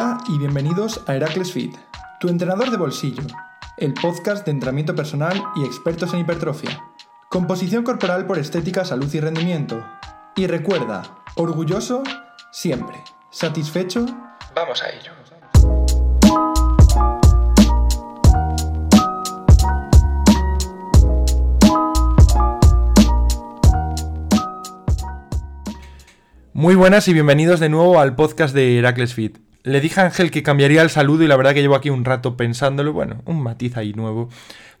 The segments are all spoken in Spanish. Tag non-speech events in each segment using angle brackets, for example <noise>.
Hola y bienvenidos a Heracles Fit, tu entrenador de bolsillo, el podcast de entrenamiento personal y expertos en hipertrofia. Composición corporal por estética, salud y rendimiento. Y recuerda, orgulloso siempre. ¿Satisfecho? Vamos a ello. Muy buenas y bienvenidos de nuevo al podcast de Heracles Fit. Le dije a Ángel que cambiaría el saludo y la verdad que llevo aquí un rato pensándolo, bueno, un matiz ahí nuevo,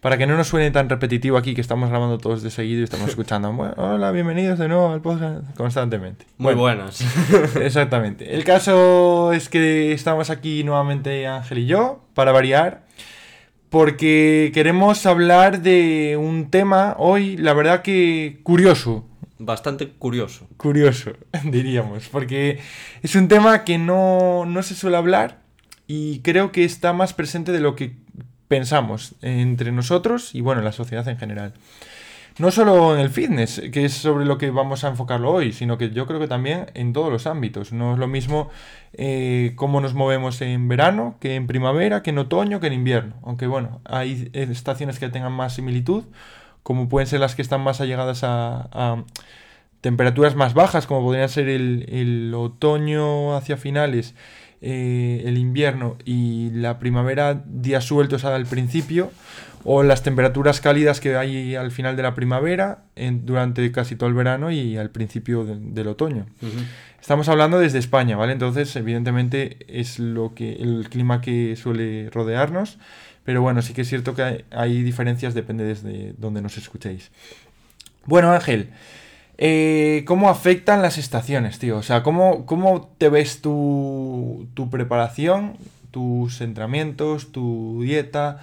para que no nos suene tan repetitivo aquí que estamos grabando todos de seguido y estamos <laughs> escuchando, bueno, hola, bienvenidos de nuevo al podcast constantemente. Muy buenas. <laughs> Exactamente. El caso es que estamos aquí nuevamente Ángel y yo, para variar, porque queremos hablar de un tema hoy, la verdad que curioso, bastante curioso. Curioso, <laughs> diríamos, porque es un tema que no, no, se suele hablar y creo que está más presente de lo que pensamos entre nosotros y bueno, la sociedad en general. No solo en el fitness, que es sobre lo que vamos a enfocarlo hoy, sino que yo creo que también en todos los ámbitos. No es lo mismo eh, cómo nos movemos en verano que en primavera, que en otoño, que en invierno. Aunque bueno, hay estaciones que tengan más similitud, como pueden ser las que están más allegadas a, temperaturas más bajas, como podrían ser el, otoño hacia finales, eh, el invierno y la primavera, días sueltos al principio, o las temperaturas cálidas que hay al final de la primavera, durante casi todo el verano y al principio del otoño. Estamos hablando desde España, ¿vale? Entonces, evidentemente, es lo que el clima que suele rodearnos. Pero bueno, sí que es cierto que hay, diferencias, depende desde donde nos escuchéis. Bueno, Ángel, eh, ¿cómo afectan las estaciones, tío? O sea, ¿cómo, cómo te ves tu, tu preparación, tus entrenamientos, tu dieta?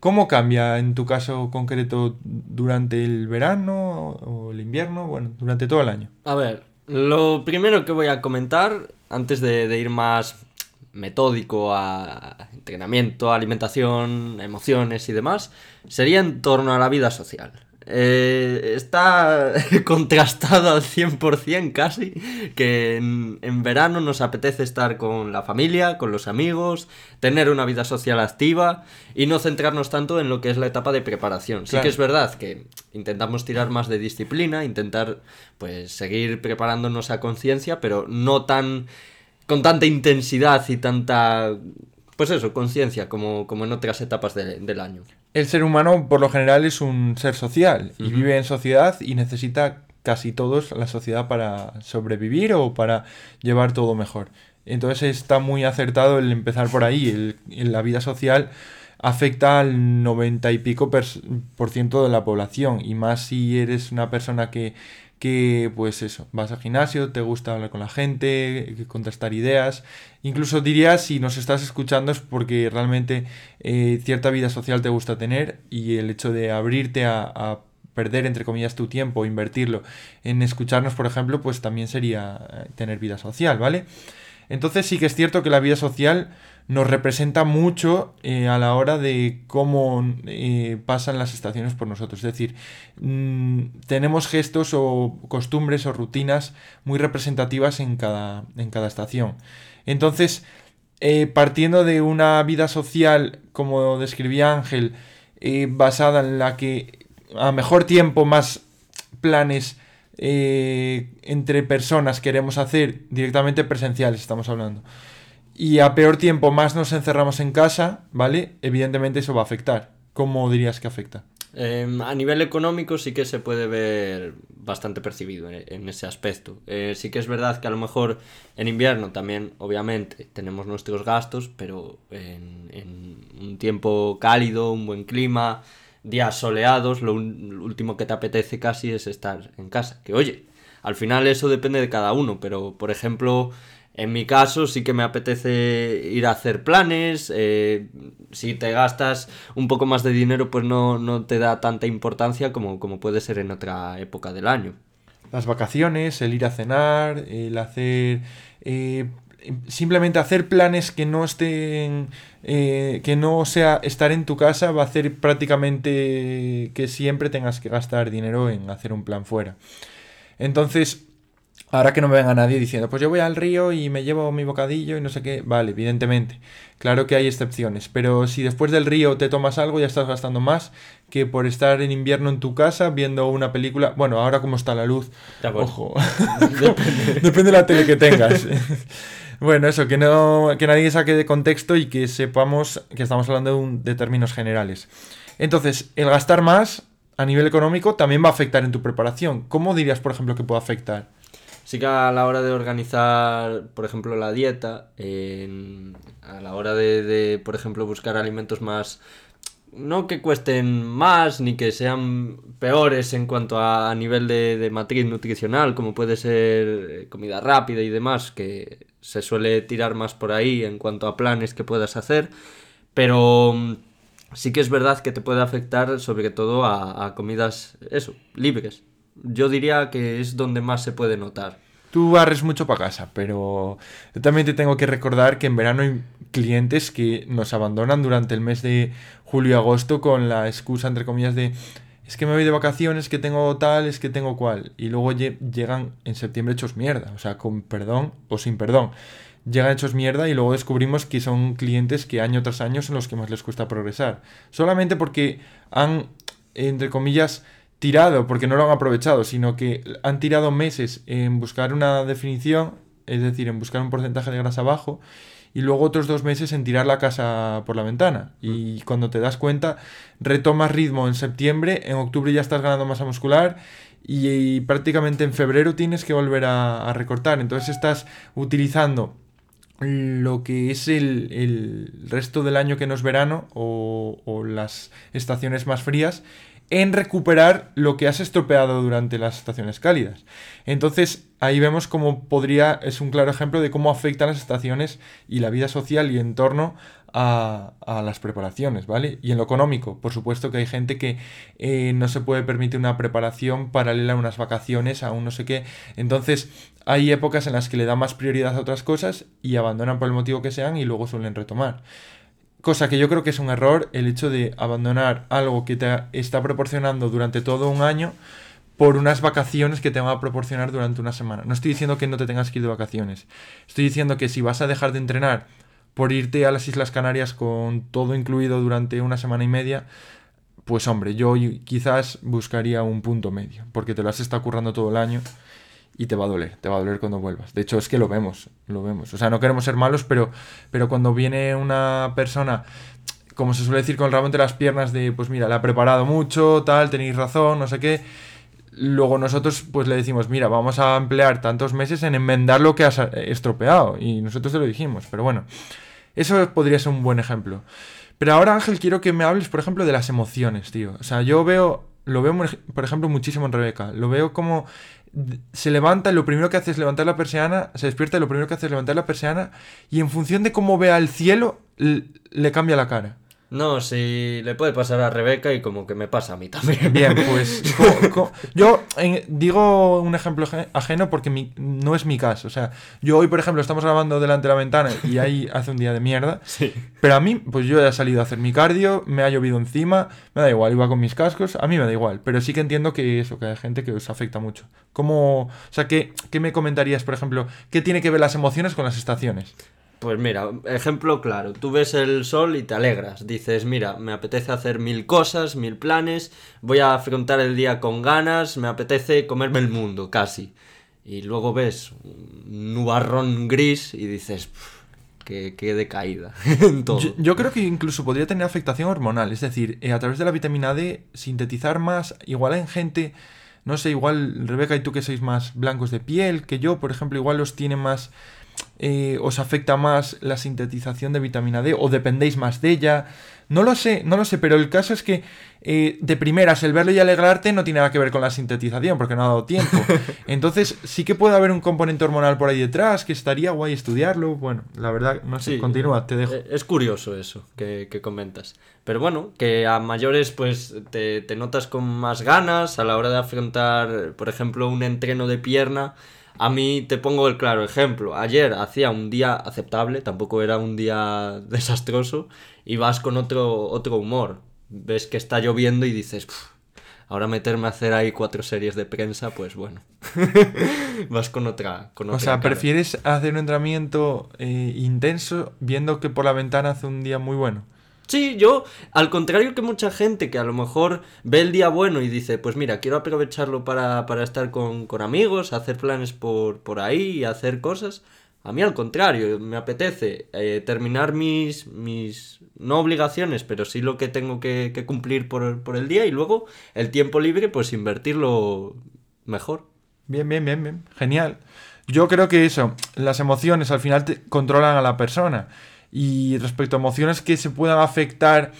¿Cómo cambia en tu caso concreto durante el verano o el invierno? Bueno, durante todo el año. A ver, lo primero que voy a comentar, antes de, de ir más metódico a entrenamiento, alimentación, emociones y demás, sería en torno a la vida social. Eh, está <laughs> contrastado al 100% casi que en, en, verano nos apetece estar con la familia, con los amigos, tener una vida social activa y no centrarnos tanto en lo que es la etapa de preparación. Sí que es verdad que intentamos tirar más de disciplina, intentar pues seguir preparándonos a conciencia, pero no tan con tanta intensidad y tanta, pues eso, conciencia como, como en otras etapas del año. El ser humano por lo general es un ser social y vive en sociedad y necesita casi todos la sociedad para sobrevivir o para llevar todo mejor. Entonces está muy acertado el empezar por ahí. El, la vida social afecta al 90 y pico por ciento de la población y más si eres una persona que que pues eso, vas al gimnasio, te gusta hablar con la gente, contrastar ideas, incluso diría si nos estás escuchando es porque realmente eh, cierta vida social te gusta tener y el hecho de abrirte a, perder entre comillas tu tiempo, invertirlo en escucharnos por ejemplo, pues también sería eh, tener vida social, ¿vale? Entonces sí que es cierto que la vida social nos representa mucho eh, a la hora de cómo eh, pasan las estaciones por nosotros. Es decir, mm, tenemos gestos o costumbres o rutinas muy representativas en cada, en cada estación. Entonces, eh, partiendo de una vida social, como describía Ángel, basada en la que a mejor tiempo más planes entre personas queremos hacer directamente presenciales, estamos hablando y a peor tiempo más nos encerramos en casa, ¿vale? Evidentemente eso va a afectar. ¿Cómo dirías que afecta? Em, a nivel económico sí que se puede ver bastante percibido en, ese aspecto. Eh, sí que es verdad que a lo mejor en invierno también, obviamente, tenemos nuestros gastos, pero en, un tiempo cálido, un buen clima, días soleados, lo, lo último que te apetece casi es estar en casa. Que oye, al final eso depende de cada uno, pero por ejemplo en mi caso sí que me apetece ir a hacer planes, eh, si te gastas un poco más de dinero pues no, te da tanta importancia como, como puede ser en otra época del año. Las vacaciones, el ir a cenar, el hacer... Eh, simplemente hacer planes que no estén... Eh, que no sea estar en tu casa va a hacer prácticamente que siempre tengas que gastar dinero en hacer un plan fuera. Entonces, Ahora que no me venga nadie diciendo, pues yo voy al río y me llevo mi bocadillo y no sé qué. Vale, evidentemente. Claro que hay excepciones. Pero si después del río te tomas algo, ya estás gastando más que por estar en invierno en tu casa viendo una película. Bueno, ahora como está la luz. Ojo. <laughs> <laughs> Depende. de la tele que tengas. <laughs> bueno, eso, que, no, que nadie saque de contexto y que sepamos que estamos hablando de, de términos generales. Entonces, el gastar más a nivel económico también va a afectar en tu preparación. ¿Cómo dirías, por ejemplo, que puede afectar? Sí que a la hora de organizar, por ejemplo, la dieta, a la hora de, por ejemplo, buscar alimentos más... No que cuesten más ni que sean peores en cuanto a, nivel de, de, matriz nutricional, como puede ser eh, comida rápida y demás, que se suele tirar más por ahí en cuanto a planes que puedas hacer, pero mm, sí que es verdad que te puede afectar sobre todo a, a comidas, eso, libres, yo diría que es donde más se puede notar. Tú barres mucho para casa, pero yo también te tengo que recordar que en verano hay clientes que nos abandonan durante el mes de julio y agosto con la excusa, entre comillas, de es que me voy de vacaciones, que tengo tal, es que tengo cual. Y luego llegan en septiembre hechos mierda, o sea, con perdón o sin perdón. Llegan hechos mierda y luego descubrimos que son clientes que año tras año son los que más les cuesta progresar. Solamente porque han, entre comillas, tirado porque no lo han aprovechado, sino que han tirado meses en buscar una definición, es decir, en buscar un porcentaje de grasa bajo, y luego otros dos meses en tirar la casa por la ventana. Y mm. cuando te das cuenta, retomas ritmo en septiembre, en octubre ya estás ganando masa muscular y, prácticamente en febrero tienes que volver a, recortar. Entonces estás utilizando lo que es el, el, resto del año que no es verano o, o las estaciones más frías en recuperar lo que has estropeado durante las estaciones cálidas. Entonces, ahí vemos cómo podría, es un claro ejemplo de cómo afectan las estaciones y la vida social y en torno a, las preparaciones, ¿vale? Y en lo económico, por supuesto que hay gente que eh, no se puede permitir una preparación paralela a unas vacaciones, a un no sé qué. Entonces, hay épocas en las que le da más prioridad a otras cosas y abandonan por el motivo que sean y luego suelen retomar. Cosa que yo creo que es un error el hecho de abandonar algo que te está proporcionando durante todo un año por unas vacaciones que te van a proporcionar durante una semana. No estoy diciendo que no te tengas que ir de vacaciones. Estoy diciendo que si vas a dejar de entrenar por irte a las Islas Canarias con todo incluido durante una semana y media, pues hombre, yo quizás buscaría un punto medio, porque te lo has estado currando todo el año y te va a doler, te va a doler cuando vuelvas. De hecho, es que lo vemos, lo vemos. O sea, no queremos ser malos, pero, pero cuando viene una persona, como se suele decir, con el rabo entre las piernas de, pues mira, la ha preparado mucho, tal, tenéis razón, no sé qué. Luego nosotros pues le decimos, mira, vamos a emplear tantos meses en enmendar lo que has estropeado. Y nosotros te lo dijimos, pero bueno, eso podría ser un buen ejemplo. Pero ahora, Ángel, quiero que me hables, por ejemplo, de las emociones, tío. O sea, yo veo, lo veo, por ejemplo, muchísimo en Rebeca. Lo veo como se levanta y lo primero que hace es levantar la persiana, se despierta y lo primero que hace es levantar la persiana y en función de cómo vea el cielo le cambia la cara. No, si le puede pasar a Rebeca y como que me pasa a mí también. Bien, pues <laughs> yo digo un ejemplo ajeno porque no es mi caso. O sea, yo hoy, por ejemplo, estamos grabando delante de la ventana y <laughs> ahí hace un día de mierda. Sí. Pero a mí, pues yo he salido a hacer mi cardio, me ha llovido encima, me da igual, iba con mis cascos, a mí me da igual. Pero sí que entiendo que eso, que hay gente que os afecta mucho. ¿Cómo, o sea, qué, qué me comentarías, por ejemplo, qué tiene que ver las emociones con las estaciones? Pues mira, ejemplo claro, tú ves el sol y te alegras, dices, mira, me apetece hacer mil cosas, mil planes, voy a afrontar el día con ganas, me apetece comerme el mundo, casi. Y luego ves un nubarrón gris y dices, qué, qué decaída. <laughs> Yo, creo que incluso podría tener afectación hormonal, es decir, eh, a través de la vitamina D, sintetizar más, igual en gente, no sé, igual Rebeca y tú que sois más blancos de piel que yo, por ejemplo, igual los tiene más eh, os afecta más la sintetización de vitamina D o dependéis más de ella. No lo sé, no lo sé, pero el caso es que eh, de primeras el verlo y alegrarte no tiene nada que ver con la sintetización porque no ha dado tiempo. <laughs> Entonces sí que puede haber un componente hormonal por ahí detrás que estaría guay estudiarlo. Bueno, la verdad, no sé, continúa, te dejo. Eh, es curioso eso que, comentas. Pero bueno, que a mayores pues te, te notas con más ganas a la hora de afrontar, por ejemplo, un entreno de pierna a mí te pongo el claro ejemplo. Ayer hacía un día aceptable, tampoco era un día <laughs> desastroso, y vas con otro, otro humor. Ves que está lloviendo y dices, Ahora meterme a hacer ahí cuatro series de prensa, pues bueno, <laughs> vas con otra... Con o sea, ¿prefieres hacer un entrenamiento eh, intenso viendo que por la ventana hace un día muy bueno? Sí, yo, al contrario que mucha gente que a lo mejor ve el día bueno y dice, pues mira, quiero aprovecharlo para, para estar con, con, amigos, hacer planes por, por ahí hacer cosas. A mí al contrario, me apetece eh, terminar mis, mis, no obligaciones, pero sí lo que tengo que, cumplir por, por, el día y luego el tiempo libre, pues invertirlo mejor. Bien, bien, bien, bien. Genial. Yo creo que eso, las emociones al final controlan a la persona. Y respecto a emociones que se puedan afectar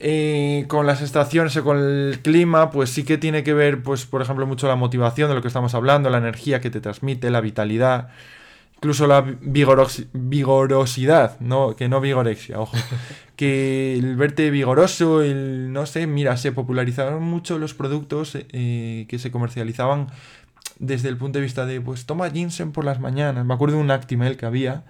eh, con las estaciones o con el clima, pues sí que tiene que ver, pues, por ejemplo, mucho la motivación de lo que estamos hablando, la energía que te transmite, la vitalidad, incluso la vigorosidad, no, que no vigorexia, ojo. <laughs> que el verte vigoroso, el, no sé, mira, se popularizaron mucho los productos eh, que se comercializaban desde el punto de vista de, pues, toma ginseng por las mañanas. Me acuerdo de un Actimel que había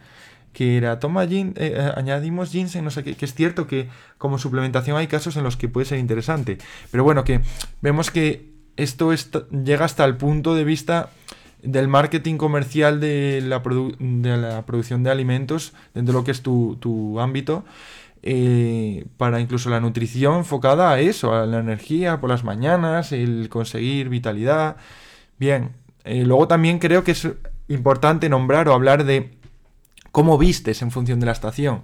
que era toma gin, eh, eh, añadimos ginseng, no sé qué, que es cierto que como suplementación hay casos en los que puede ser interesante, pero bueno, que vemos que esto llega hasta el punto de vista del marketing comercial de la, de la producción de alimentos dentro de lo que es tu, ámbito, eh, para incluso la nutrición enfocada a eso, a la energía por las mañanas, el conseguir vitalidad. Bien, luego también creo que es importante nombrar o hablar de cómo vistes en función de la estación.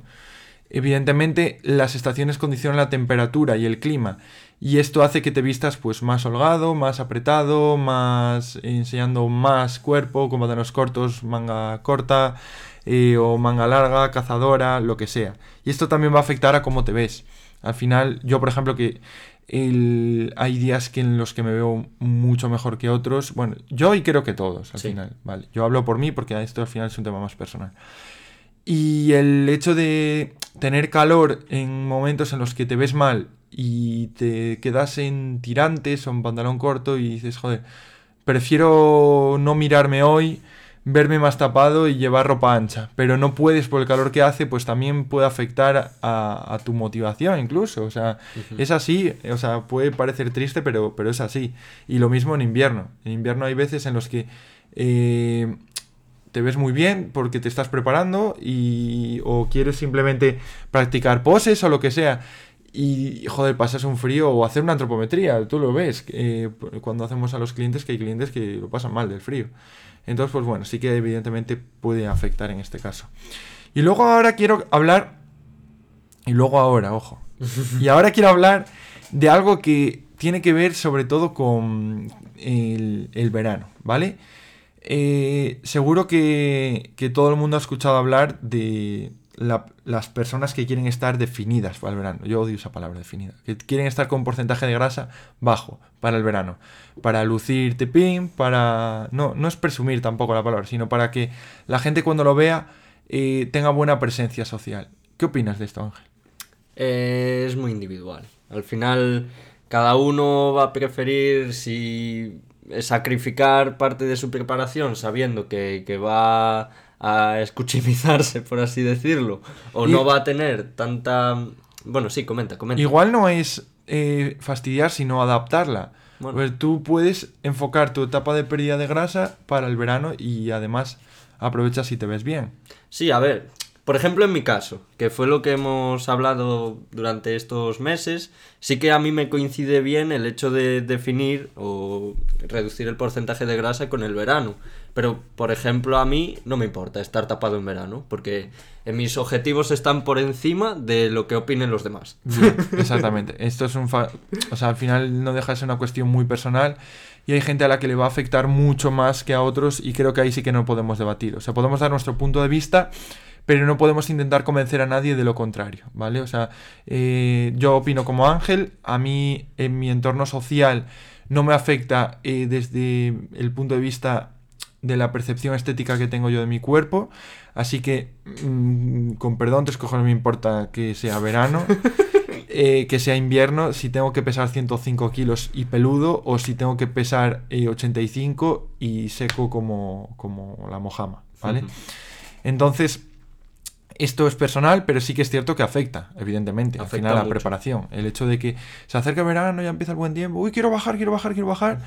Evidentemente, las estaciones condicionan la temperatura y el clima, y esto hace que te vistas pues más holgado, más apretado, más enseñando más cuerpo, como los cortos, manga corta eh, o manga larga, cazadora, lo que sea. Y esto también va a afectar a cómo te ves. Al final, yo por ejemplo que hay días que en los que me veo mucho mejor que otros. Bueno, yo y creo que todos, al final, ¿vale? Yo hablo por mí porque esto al final es un tema más personal. Y el hecho de tener calor en momentos en los que te ves mal y te quedas en tirantes o en pantalón corto y dices, joder, prefiero no mirarme hoy, verme más tapado y llevar ropa ancha. Pero no puedes por el calor que hace, pues también puede afectar a, tu motivación incluso. O sea, es así, o sea, puede parecer triste, pero, pero es así. Y lo mismo en invierno. En invierno hay veces en los que... Eh, te ves muy bien porque te estás preparando y o quieres simplemente practicar poses o lo que sea. Y joder pasas un frío o hacer una antropometría tú lo ves eh, cuando hacemos a los clientes que hay clientes que lo pasan mal del frío. Entonces pues bueno sí que evidentemente puede afectar en este caso. Y luego ahora quiero hablar y luego ahora ojo y ahora quiero hablar de algo que tiene que ver sobre todo con el, el verano vale eh, seguro que, todo el mundo ha escuchado hablar de las personas que quieren estar definidas para el verano. Yo odio esa palabra definida. Que quieren estar con porcentaje de grasa bajo para el verano. Para lucir pin, para... No, no es presumir tampoco la palabra, sino para que la gente cuando lo vea eh, tenga buena presencia social. ¿Qué opinas de esto, Ángel? Eh, es muy individual. Al final, cada uno va a preferir si sacrificar parte de su preparación sabiendo que, va a escuchimizarse, por así decirlo, o no va a tener tanta... Bueno, sí, comenta, comenta. Igual no es eh, fastidiar, sino adaptarla. Pues tú puedes enfocar tu etapa de pérdida de grasa para el verano y además aprovechas si te ves bien. Sí, a ver, por ejemplo, en mi caso, que fue lo que hemos hablado durante estos meses, sí que a mí me coincide bien el hecho de definir o reducir el porcentaje de grasa con el verano. Pero, por ejemplo, a mí no me importa estar tapado en verano, porque mis objetivos están por encima de lo que opinen los demás. exactamente. Esto es un... o sea, al final no deja de ser una cuestión muy personal y hay gente a la que le va a afectar mucho más que a otros y creo que ahí sí que no podemos debatir. O sea, podemos dar nuestro punto de vista pero no podemos intentar convencer a nadie de lo contrario, ¿vale? O sea, eh, yo opino como Ángel, a mí en mi entorno social no me afecta eh, desde el punto de vista de la percepción estética que tengo yo de mi cuerpo, así que, mm, con perdón, tres cojones me importa que sea verano. <laughs> Eh, que sea invierno, si tengo que pesar 105 kilos y peludo, o si tengo que pesar 85 y seco como, como la mojama, ¿vale? Entonces, Esto es personal, pero sí que es cierto que afecta, evidentemente, al final la mucho. preparación. El hecho de que se acerca el verano, ya empieza el buen tiempo, uy, quiero bajar, quiero bajar, quiero bajar.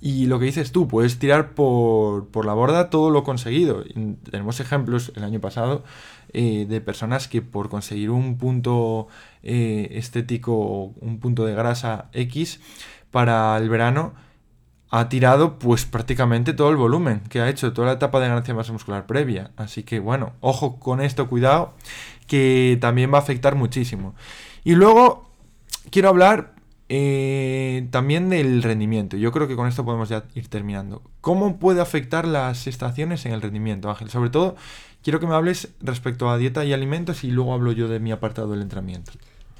Y lo que dices tú, puedes tirar por, por la borda todo lo conseguido. Tenemos ejemplos el año pasado eh, de personas que por conseguir un punto eh, estético, un punto de grasa X para el verano, ha tirado pues prácticamente todo el volumen que ha hecho, toda la etapa de ganancia de masa muscular previa. Así que bueno, ojo con esto, cuidado, que también va a afectar muchísimo. Y luego quiero hablar eh, también del rendimiento. Yo creo que con esto podemos ya ir terminando. ¿Cómo puede afectar las estaciones en el rendimiento, Ángel? Sobre todo, quiero que me hables respecto a dieta y alimentos y luego hablo yo de mi apartado del entrenamiento.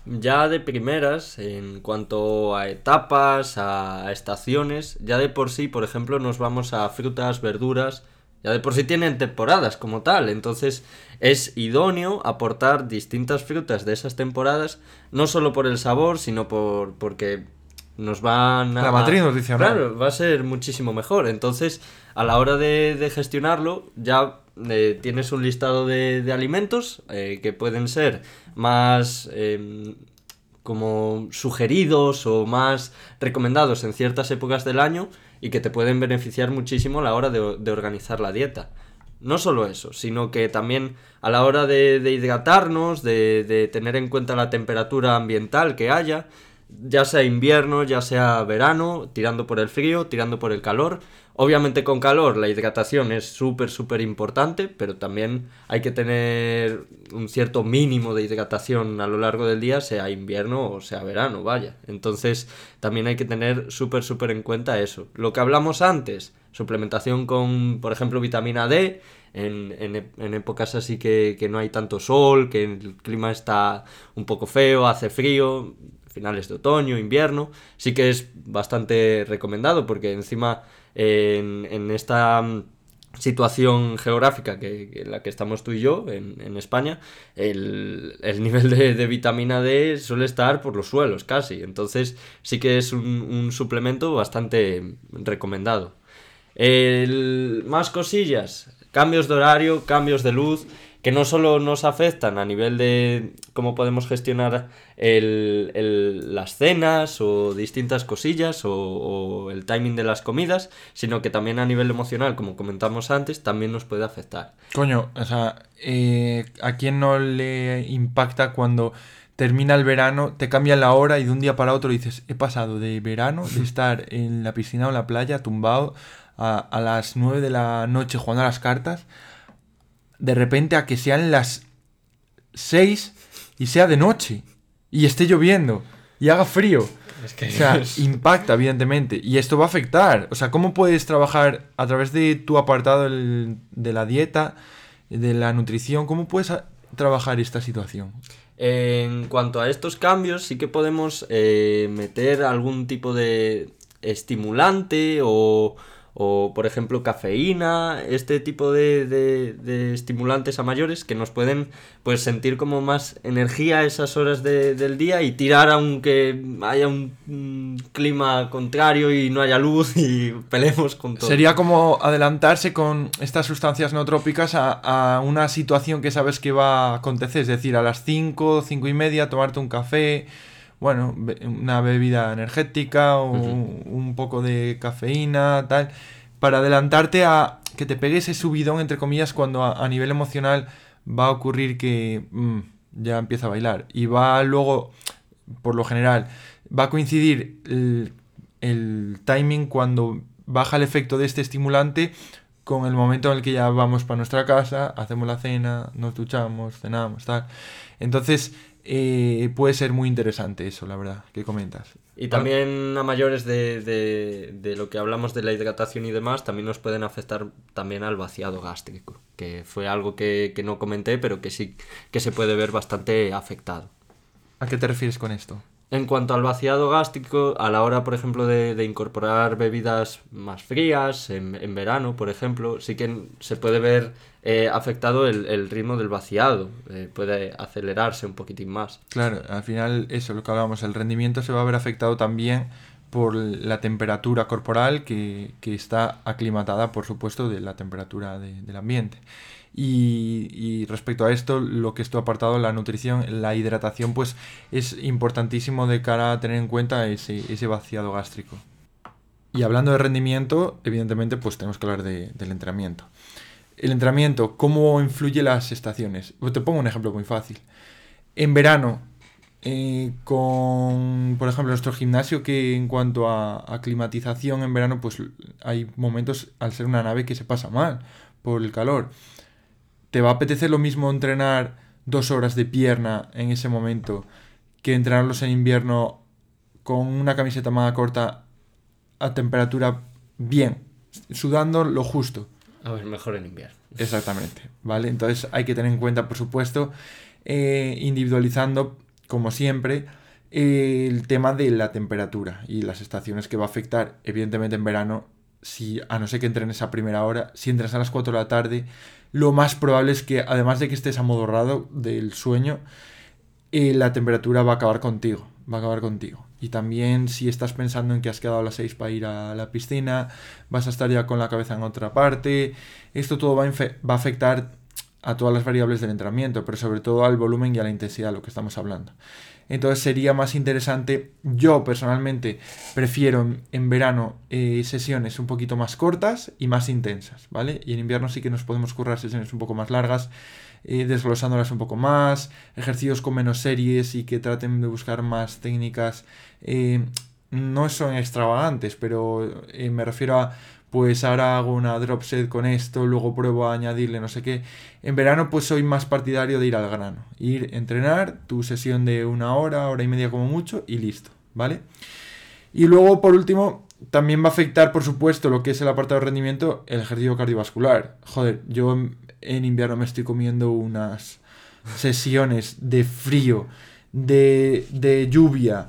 Ya de primeras, en cuanto a etapas, a estaciones, ya de por sí, por ejemplo, nos vamos a frutas, verduras, ya de por sí tienen temporadas como tal, entonces es idóneo aportar distintas frutas de esas temporadas, no solo por el sabor, sino por porque nos van a... La matriz nutricional. Claro, va a ser muchísimo mejor. Entonces, a la hora de, de gestionarlo, ya eh, tienes un listado de, de alimentos eh, que pueden ser más em, como sugeridos o más recomendados en ciertas épocas del año y que te pueden beneficiar muchísimo a la hora de, de organizar la dieta. No solo eso, sino que también a la hora de, de hidratarnos, de, de tener en cuenta la temperatura ambiental que haya, ya sea invierno, ya sea verano, tirando por el frío, tirando por el calor. Obviamente con calor la hidratación es súper, súper importante, pero también hay que tener un cierto mínimo de hidratación a lo largo del día, sea invierno o sea verano, vaya. Entonces también hay que tener súper, súper en cuenta eso. Lo que hablamos antes, suplementación con, por ejemplo, vitamina D, en, en, en épocas así que, que no hay tanto sol, que el clima está un poco feo, hace frío, finales de otoño, invierno, sí que es bastante recomendado porque encima en, en esta mm, situación geográfica que, en la que estamos tú y yo en, en España, el, el nivel de, de vitamina D suele estar por los suelos casi, entonces sí que es un, suplemento bastante recomendado. Más cosillas, cambios de horario, cambios de luz, que no solo nos afectan a nivel de cómo podemos gestionar el- el- las cenas o distintas cosillas o, o el timing de las comidas, sino que también a nivel emocional, como comentamos antes, también nos puede afectar. Coño, o sea, eh, ¿a quién no le impacta cuando termina el verano, te cambian la hora y de un día para otro dices, he pasado de verano, de <laughs> estar en la piscina o en la playa tumbado a, a las 9 de la noche jugando a las cartas, de repente a que sean las 6 y sea de noche y esté lloviendo y haga frío? Es que O sea, impacta, evidentemente. Y esto va a afectar. O sea, ¿cómo puedes trabajar a través de tu apartado de la dieta, de la nutrición? ¿Cómo puedes trabajar esta situación? En cuanto a estos cambios, sí que podemos eh, meter algún tipo de estimulante o, o, por ejemplo, cafeína, este tipo de, de- de estimulantes a mayores que nos pueden pues sentir como más energía esas horas de- del día y tirar aunque haya un, clima contrario y no haya luz y <laughs> peleemos con todo. Sería como adelantarse con estas sustancias no trópicas a, a una situación que sabes que va a acontecer. Es decir, a las 5, 5 y media, tomarte un café, bueno, una bebida energética o un poco de cafeína, tal, para adelantarte a que te pegue ese subidón, entre comillas, cuando a, a nivel emocional va a ocurrir que mm, ya empieza a bailar. Y va luego, por lo general, va a coincidir el, el timing cuando baja el efecto de este estimulante con el momento en el que ya vamos para nuestra casa, hacemos la cena, nos duchamos, cenamos, tal. Entonces, eh, puede ser muy interesante eso, la verdad, que comentas. Y también a mayores de, de- de lo que hablamos de la hidratación y demás, también nos pueden afectar también al vaciado gástrico, que fue algo que, que no comenté, pero que sí que se puede ver bastante afectado. ¿A qué te refieres con esto? En cuanto al vaciado gástrico, a la hora, por ejemplo, de, incorporar bebidas más frías, en, verano, por ejemplo, sí que se puede ver eh, afectado el, ritmo del vaciado, eh, puede acelerarse un poquitín más. Claro, al final eso, lo que hablábamos, el rendimiento se va a ver afectado también por la temperatura corporal que, está aclimatada, por supuesto, de la temperatura de- del ambiente. Y, respecto a esto, lo que estoy apartado, la nutrición, la hidratación, pues es importantísimo de cara a tener en cuenta ese, ese vaciado gástrico. Y hablando de rendimiento, evidentemente, pues tenemos que hablar de, del entrenamiento. El entrenamiento, ¿cómo influye las estaciones? Te pongo un ejemplo muy fácil. En verano, eh, con, por ejemplo, nuestro gimnasio, que en cuanto a, climatización en verano, pues hay momentos, al ser una nave, que se pasa mal por el calor. ¿Te va a apetecer lo mismo entrenar dos horas de pierna en ese momento que entrenarlos en invierno con una camiseta más corta a temperatura bien, sudando lo justo? A ver, mejor en invierno. Exactamente, ¿vale? Entonces hay que tener en cuenta, por supuesto, eh, individualizando, como siempre, eh, el tema de la temperatura y las estaciones que va a afectar, evidentemente en verano, si a no ser que entrenes a primera hora, si entras a las 4 de la tarde, lo más probable es que, además de que estés amodorrado del sueño, eh, la temperatura va a acabar contigo, va a acabar contigo. Y también si estás pensando en que has quedado a las 6 para ir a la piscina, vas a estar ya con la cabeza en otra parte, esto todo va a, va a afectar a todas las variables del entrenamiento, pero sobre todo al volumen y a la intensidad, de lo que estamos hablando. Entonces sería más interesante, yo personalmente prefiero en verano eh, sesiones un poquito más cortas y más intensas, ¿vale? Y en invierno sí que nos podemos currar sesiones un poco más largas, eh, desglosándolas un poco más, ejercicios con menos series y que traten de buscar más técnicas. Eh, no son extravagantes, pero me refiero a pues ahora hago una drop set con esto, luego pruebo a añadirle no sé qué. En verano pues soy más partidario de ir al grano, ir, entrenar, tu sesión de una hora, hora y media como mucho y listo, ¿vale? Y luego por último también va a afectar por supuesto lo que es el apartado de rendimiento, el ejercicio cardiovascular. Joder, yo en invierno me estoy comiendo unas sesiones de frío, de, de lluvia,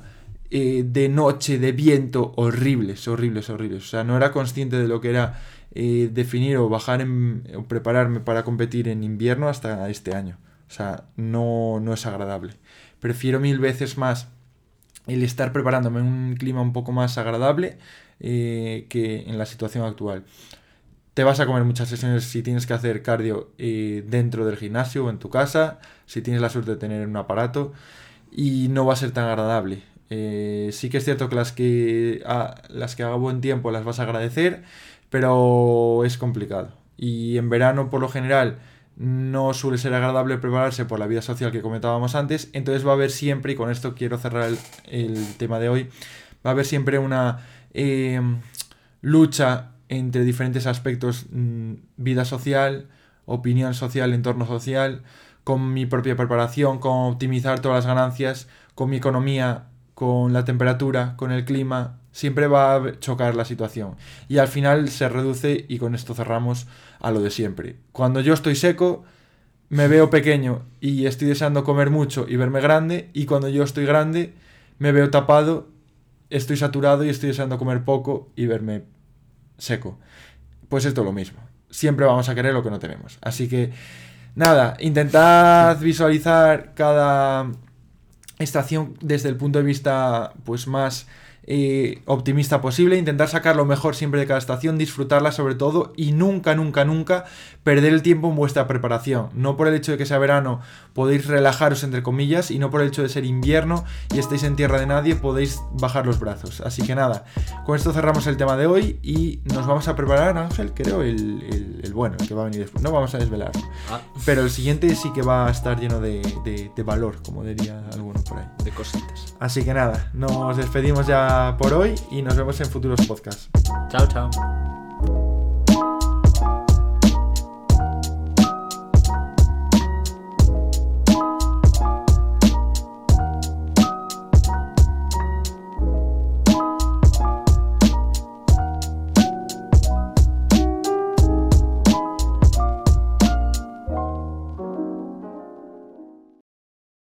eh, de noche, de viento, horribles, horribles, horribles. O sea, no era consciente de lo que era eh, definir o bajar en, o prepararme para competir en invierno hasta este año. O sea, no, no es agradable. Prefiero mil veces más el estar preparándome en un clima un poco más agradable eh, que en la situación actual. Te vas a comer muchas sesiones si tienes que hacer cardio dentro del gimnasio o en tu casa, si tienes la suerte de tener un aparato, y no va a ser tan agradable. Eh, sí que es cierto que las que, las que haga buen tiempo las vas a agradecer, pero es complicado. Y en verano, por lo general, no suele ser agradable prepararse por la vida social que comentábamos antes, entonces va a haber siempre, y con esto quiero cerrar el, tema de hoy, va a haber siempre una eh, lucha entre diferentes aspectos, mmm, vida social, opinión social, entorno social, con mi propia preparación, con optimizar todas las ganancias, con mi economía con la temperatura, con el clima, siempre va a chocar la situación. Y al final se reduce, y con esto cerramos, a lo de siempre. Cuando yo estoy seco, me veo pequeño y estoy deseando comer mucho y verme grande, y cuando yo estoy grande, me veo tapado, estoy saturado y estoy deseando comer poco y verme seco. Pues esto es lo mismo. Siempre vamos a querer lo que no tenemos. Así que, nada, intentad visualizar cada estación desde el punto de vista pues más eh, optimista posible, intentar sacar lo mejor siempre de cada estación, disfrutarla sobre todo y nunca, nunca, nunca perder el tiempo en vuestra preparación. No por el hecho de que sea verano podéis relajaros entre comillas y no por el hecho de ser invierno y estéis en tierra de nadie podéis bajar los brazos. Así que nada, con esto cerramos el tema de hoy y nos vamos a preparar, Ángel, creo, el, el, el bueno, el que va a venir después. No vamos a desvelarlo. Ah. Pero el siguiente sí que va a estar lleno de, de, de valor, como diría alguno por ahí. De cositas. Así que nada, nos despedimos ya por hoy y nos vemos en futuros podcasts. Chao, chao.